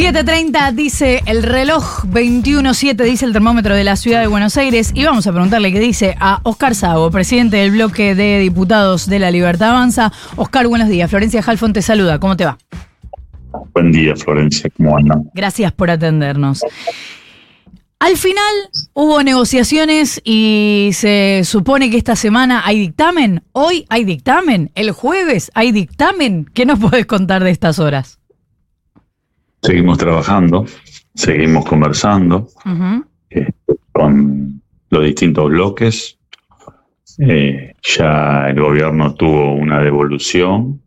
7.30 dice el reloj, 21.7 dice el termómetro de la ciudad de Buenos Aires y vamos a preguntarle qué dice a Oscar Sago, presidente del bloque de diputados de la Libertad Avanza. Oscar, buenos días. Florencia Halfon te saluda. ¿Cómo te va? Buen día, Florencia. ¿Cómo andan? Gracias por atendernos. Al final hubo negociaciones y se supone que esta semana hay dictamen. Hoy hay dictamen. El jueves hay dictamen. ¿Qué nos puedes contar de estas horas? Seguimos trabajando, seguimos conversando eh, con los distintos bloques. Eh, ya el gobierno tuvo una devolución.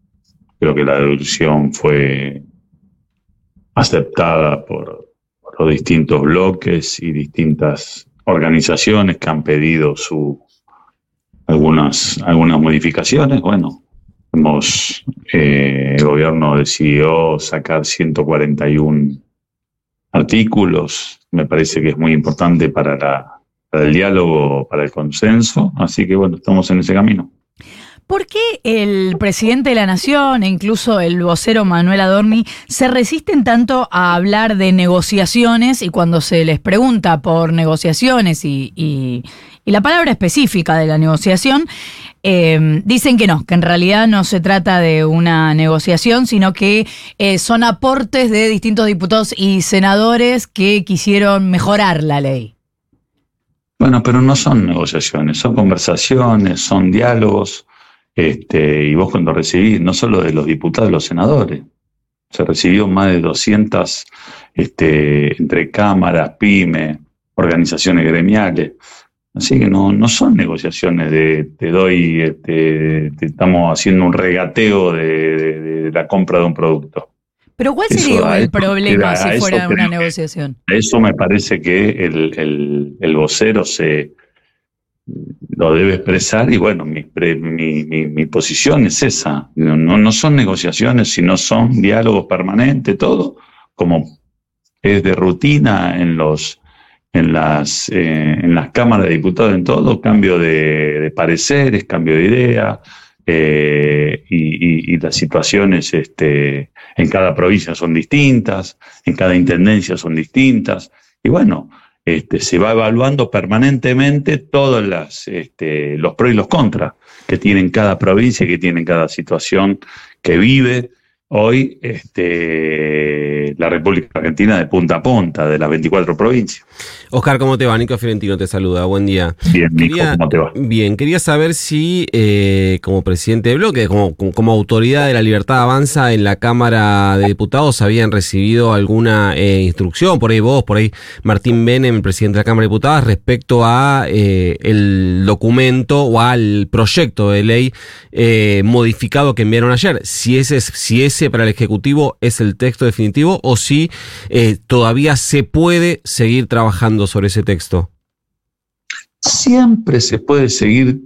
Creo que la devolución fue aceptada por, los distintos bloques y distintas organizaciones que han pedido su algunas algunas modificaciones. Bueno, Eh, el gobierno decidió sacar 141 artículos. Me parece que es muy importante para, la, para el diálogo, para el consenso. Así que bueno, estamos en ese camino. ¿Por qué el presidente de la Nación e incluso el vocero Manuel Adorni se resisten tanto a hablar de negociaciones y cuando se les pregunta por negociaciones y la palabra específica de la negociación, eh, dicen que no, que en realidad no se trata de una negociación, sino que eh, son aportes de distintos diputados y senadores que quisieron mejorar la ley. Bueno, pero no son negociaciones, son conversaciones, son diálogos. Este, y vos cuando recibís, no solo de los diputados, los senadores, se recibió más de 200 este, entre cámaras, pyme, organizaciones gremiales. Así que no, no son negociaciones de te doy, este, te estamos haciendo un regateo de, la compra de un producto. Pero ¿cuál sería el problema si fuera una negociación? Eso me parece que el, el, vocero se lo debe expresar y bueno, mi, mi, mi, posición es esa. No, no son negociaciones, sino son diálogos permanentes, todo como es de rutina en los en las, eh, en las cámaras de diputados, en todo, cambio de, pareceres, cambio de idea, eh, y, las situaciones este, en cada provincia son distintas, en cada intendencia son distintas, y bueno, este, se va evaluando permanentemente todos las, este, los pros y los contras que tienen cada provincia, que tienen cada situación que vive hoy este, la República Argentina de punta a punta, de las 24 provincias. Oscar, ¿cómo te va? Nico Fiorentino te saluda, buen día. Bien, Nico, ¿cómo te va? Bien, quería saber si eh, como presidente de bloque, como, como, autoridad de la Libertad Avanza en la Cámara de Diputados, habían recibido alguna eh, instrucción, por ahí vos, por ahí Martín Benem, presidente de la Cámara de Diputados, respecto a eh, el documento o al proyecto de ley modificado que enviaron ayer. Si ese, si ese para el Ejecutivo es el texto definitivo o si todavía se puede seguir trabajando sobre ese texto? Siempre se puede seguir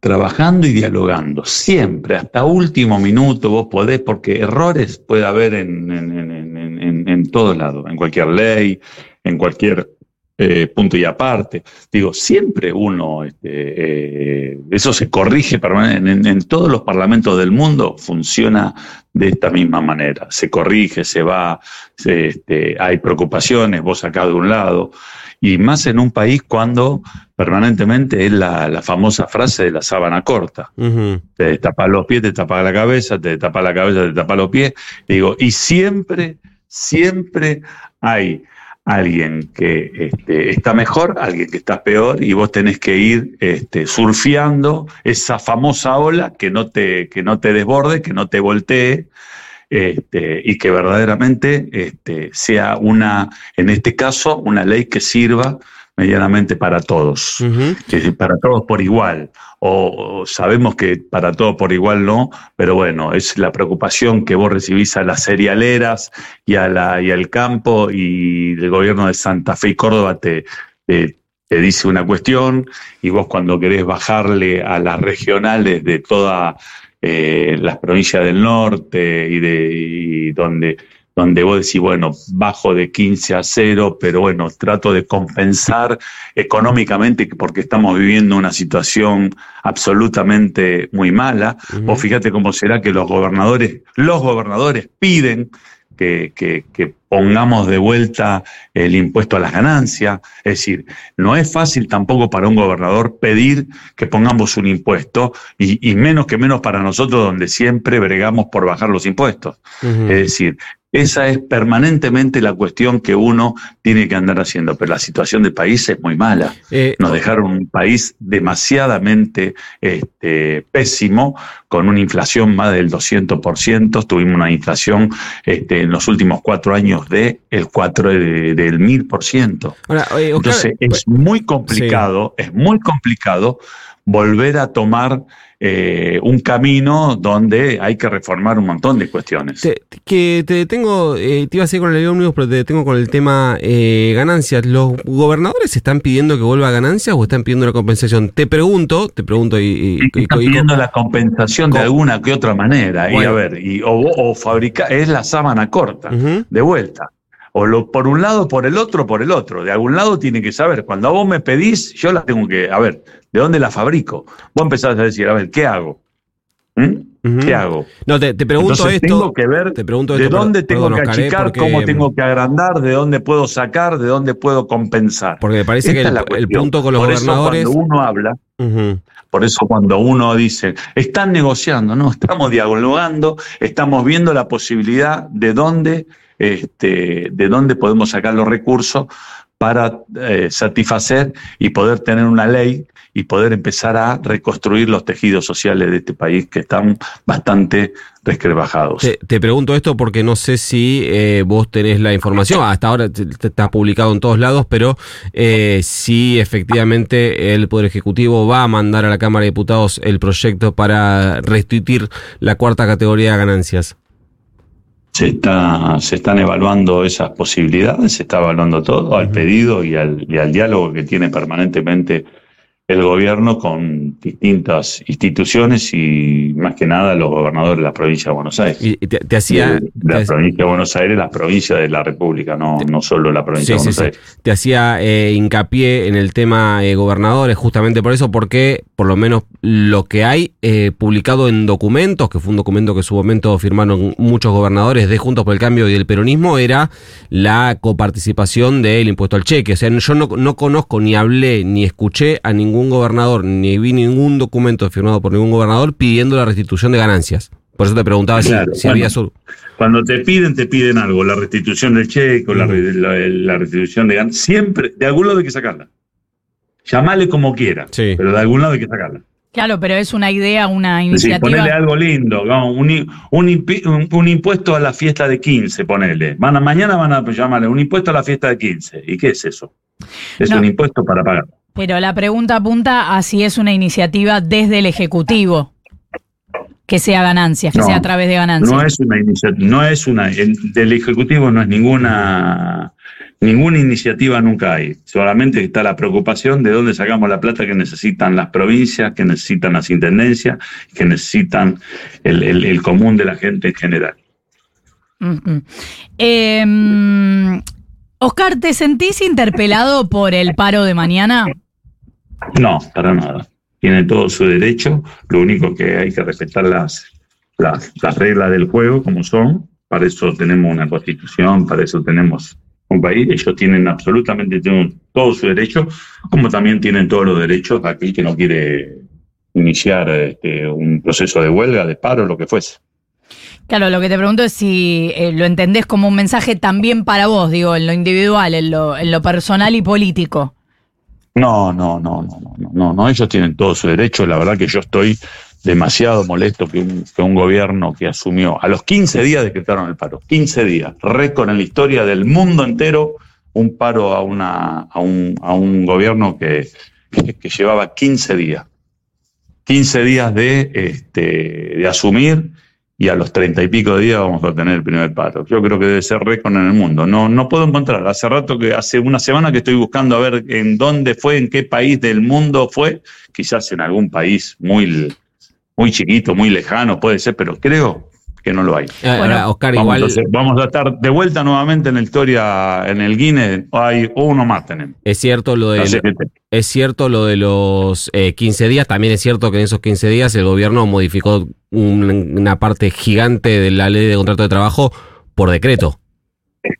trabajando y dialogando, siempre, hasta último minuto vos podés, porque errores puede haber en, en, en, todos lados, en cualquier ley, en cualquier eh, punto y aparte. Digo, siempre uno, este, eh, eso se corrige en, en, todos los parlamentos del mundo, funciona de esta misma manera. Se corrige, se va, este, hay preocupaciones, vos acá de un lado y más en un país cuando permanentemente es la, famosa frase de la sábana corta. Te tapas los pies, te tapas la cabeza, te tapas la cabeza, te tapas los pies. digo, y siempre, siempre hay alguien que este, está mejor, alguien que está peor, y vos tenés que ir este, surfeando esa famosa ola que no te, que no te desborde, que no te voltee, este, y que verdaderamente este, sea una, en este caso, una ley que sirva medianamente para todos, que para todos por igual, o, sabemos que para todos por igual no, pero bueno, es la preocupación que vos recibís a las cerealeras y, a la, y al campo y el gobierno de Santa Fe y Córdoba te, te, te dice una cuestión y vos cuando querés bajarle a las regionales de toda eh, las provincias del norte y, de, donde, donde vos decís, bueno, bajo de 15 a 0, pero bueno, trato de compensar económicamente porque estamos viviendo una situación absolutamente muy mala. O fíjate cómo será que los gobernadores, los gobernadores piden que, que, que, pongamos de vuelta el impuesto a las ganancias. Es decir, no es fácil tampoco para un gobernador pedir que pongamos un impuesto y, y menos que menos para nosotros donde siempre bregamos por bajar los impuestos. Uh -huh. Es decir, esa es permanentemente la cuestión que uno tiene que andar haciendo, pero la situación del país es muy mala. Eh, Nos dejaron un país demasiadamente este, pésimo, con una inflación más del 200%, tuvimos una inflación este, en los últimos cuatro años de el 4 de, del 1000%. Ahora, oye, Oscar, Entonces es muy complicado, sí. es muy complicado volver a tomar eh, un camino donde hay que reformar un montón de cuestiones. Te, que te tengo, eh, te iba a seguir con el ómnibus, pero te detengo con el tema eh, ganancias. ¿Los gobernadores están pidiendo que vuelva a ganancias o están pidiendo una compensación? Te pregunto, te pregunto y... y están pidiendo y, la compensación de alguna que otra manera. Bueno. Y a ver, y, o, o fabricar, es la sábana corta, uh -huh. de vuelta o lo, por un lado, por el otro, por el otro. De algún lado tiene que saber. Cuando a vos me pedís, yo la tengo que, a ver, ¿de dónde la fabrico? Vos empezás a decir, a ver, ¿qué hago? ¿Mm? Uh -huh. ¿Qué hago? No, te, te pregunto Entonces, esto. Tengo que ver te pregunto de dónde tengo perdón, que achicar, porque, cómo tengo que agrandar, de dónde puedo sacar, de dónde puedo compensar. Porque me parece Esta que el, el, punto con los por gobernadores. Eso cuando uno habla, uh -huh. por eso cuando uno dice, están negociando, no, estamos dialogando, estamos viendo la posibilidad de dónde este, de dónde podemos sacar los recursos para eh, satisfacer y poder tener una ley y poder empezar a reconstruir los tejidos sociales de este país que están bastante resquebrajados. Te, pregunto esto porque no sé si eh, vos tenés la información, hasta ahora está publicado en todos lados, pero eh, si efectivamente el Poder Ejecutivo va a mandar a la Cámara de Diputados el proyecto para restituir la cuarta categoría de ganancias se, está, se están evaluando esas posibilidades, se está evaluando todo al pedido y al, y al diálogo que tiene permanentemente el gobierno con distintas instituciones y más que nada los gobernadores de la provincia de Buenos Aires. Y te, te hacía. De, la te, provincia de Buenos Aires, la provincia de la República, no, te, no solo la provincia sí, de Buenos sí, Aires. Sí. Te hacía eh, hincapié en el tema eh, gobernadores, justamente por eso, porque por lo menos lo que hay eh, publicado en documentos, que fue un documento que en su momento firmaron muchos gobernadores de Juntos por el Cambio y del Peronismo, era la coparticipación del impuesto al cheque. O sea, yo no, no conozco ni hablé ni escuché a ningún gobernador, ni vi ningún documento firmado por ningún gobernador pidiendo la restitución de ganancias. Por eso te preguntaba claro, si, había sur. Cuando te piden, te piden algo, la restitución del cheque, uh -huh. la, la, la, restitución de ganancias. Siempre, de algún lado hay que sacarla. Llamale como quiera, sí. pero de algún lado hay que sacarla. Claro, pero es una idea, una iniciativa. Sí, ponerle algo lindo, un, un, un, impuesto a la fiesta de 15, ponele. Van a, mañana van a llamarle un impuesto a la fiesta de 15. ¿Y qué es eso? Es no. un impuesto para pagar. Pero la pregunta apunta a si es una iniciativa desde el Ejecutivo que sea ganancias, que no, sea a través de ganancias. No es una iniciativa, no es una, del Ejecutivo no es ninguna, ninguna iniciativa nunca hay. Solamente está la preocupación de dónde sacamos la plata que necesitan las provincias, que necesitan las intendencias, que necesitan el, el, el común de la gente en general. Uh -huh. eh, Oscar, ¿te sentís interpelado por el paro de mañana? No, para nada. Tiene todo su derecho. Lo único que hay que respetar las, las, las reglas del juego como son. Para eso tenemos una constitución, para eso tenemos un país. Ellos tienen absolutamente todo su derecho, como también tienen todos los derechos aquel que no quiere iniciar este, un proceso de huelga, de paro, lo que fuese. Claro, lo que te pregunto es si eh, lo entendés como un mensaje también para vos, digo, en lo individual, en lo, en lo personal y político. No, no, no, no, no, no, no, ellos tienen todo su derecho. La verdad que yo estoy demasiado molesto que un, gobierno que asumió a los 15 días decretaron el paro, 15 días, récord en la historia del mundo entero, un paro a, una, a, un, a un gobierno que, llevaba 15 días. 15 días de, este, de asumir y a los treinta y pico de días vamos a tener el primer paro. Yo creo que debe ser récord en el mundo. No, no puedo encontrar. Hace rato que hace una semana que estoy buscando a ver en dónde fue, en qué país del mundo fue. Quizás en algún país muy, muy chiquito, muy lejano, puede ser, pero creo que no lo hay. Eh, bueno, Oscar, vamos, igual... entonces, vamos a estar de vuelta nuevamente en la historia, en el Guinness, hay uno más tenemos. Es cierto lo de, lo, es cierto lo de los eh, 15 días, también es cierto que en esos 15 días el gobierno modificó un, una parte gigante de la ley de contrato de trabajo por decreto.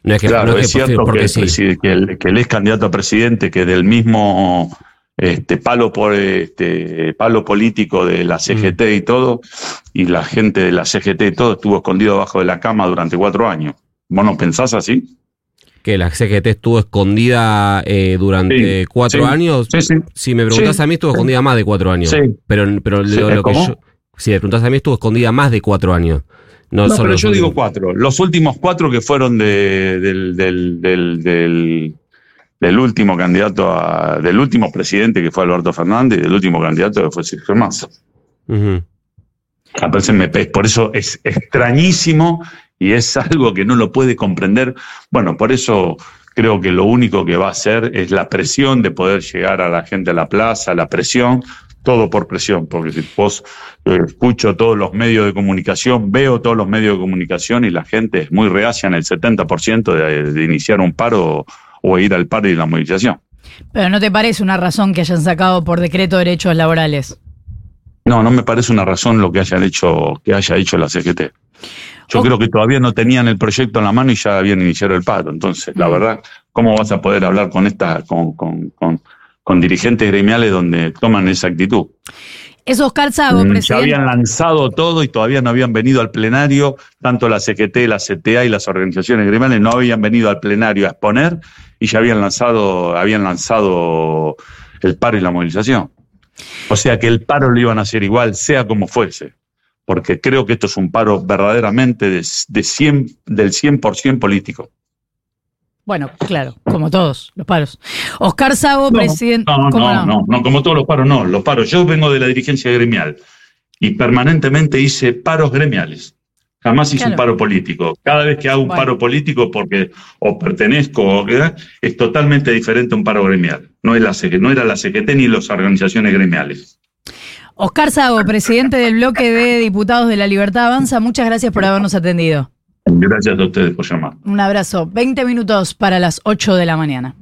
No es que, claro, es, cierto que, el, que, es candidato a presidente, que del mismo este, palo por este palo político de la CGT y todo, y la gente de la CGT y todo estuvo escondido abajo de la cama durante cuatro años. ¿Vos no pensás así? Que la CGT estuvo escondida eh, durante cuatro años. Si me preguntás a mí, estuvo escondida más de cuatro años. Pero, pero lo, que yo, si me preguntás a mí, estuvo escondida más de cuatro años. No, pero yo digo cuatro. Los últimos cuatro que fueron de, del, del, del, del, último candidato, a, del último presidente que fue Alberto Fernández y del último candidato que fue Sergio Massa. Por eso es extrañísimo y es algo que no lo puede comprender. Bueno, por eso creo que lo único que va a hacer es la presión de poder llegar a la gente a la plaza, la presión todo por presión, porque si vos eh, escucho todos los medios de comunicación, veo todos los medios de comunicación y la gente es muy reacia en el 70% de, de iniciar un paro o, ir al paro y la movilización. Pero ¿no te parece una razón que hayan sacado por decreto derechos laborales? No, no me parece una razón lo que hayan hecho, que haya hecho la CGT. Yo creo que todavía no tenían el proyecto en la mano y ya habían iniciado el paro. Entonces, la verdad, ¿cómo vas a poder hablar con esta, con, con, con con dirigentes gremiales donde toman esa actitud. Es Oscar Sago, presidente. Ya habían lanzado todo y todavía no habían venido al plenario, tanto la CGT, la CTA y las organizaciones gremiales no habían venido al plenario a exponer y ya habían lanzado, habían lanzado el paro y la movilización. O sea que el paro lo iban a hacer igual, sea como fuese, porque creo que esto es un paro verdaderamente de, de 100, del 100% político. Bueno, claro, como todos los paros. Oscar Sago, presidente. No, no, no, no, como todos los paros, no. Los paros. Yo vengo de la dirigencia gremial y permanentemente hice paros gremiales. Jamás hice un paro político. Cada vez que hago un paro político, porque o pertenezco o es totalmente diferente a un paro gremial. No, es la, no era la CGT ni las organizaciones gremiales. Oscar Sago, presidente del bloque de diputados de la Libertad Avanza, muchas gracias por habernos atendido. Gracias a ustedes por llamar. Un abrazo. 20 minutos para las 8 de la mañana.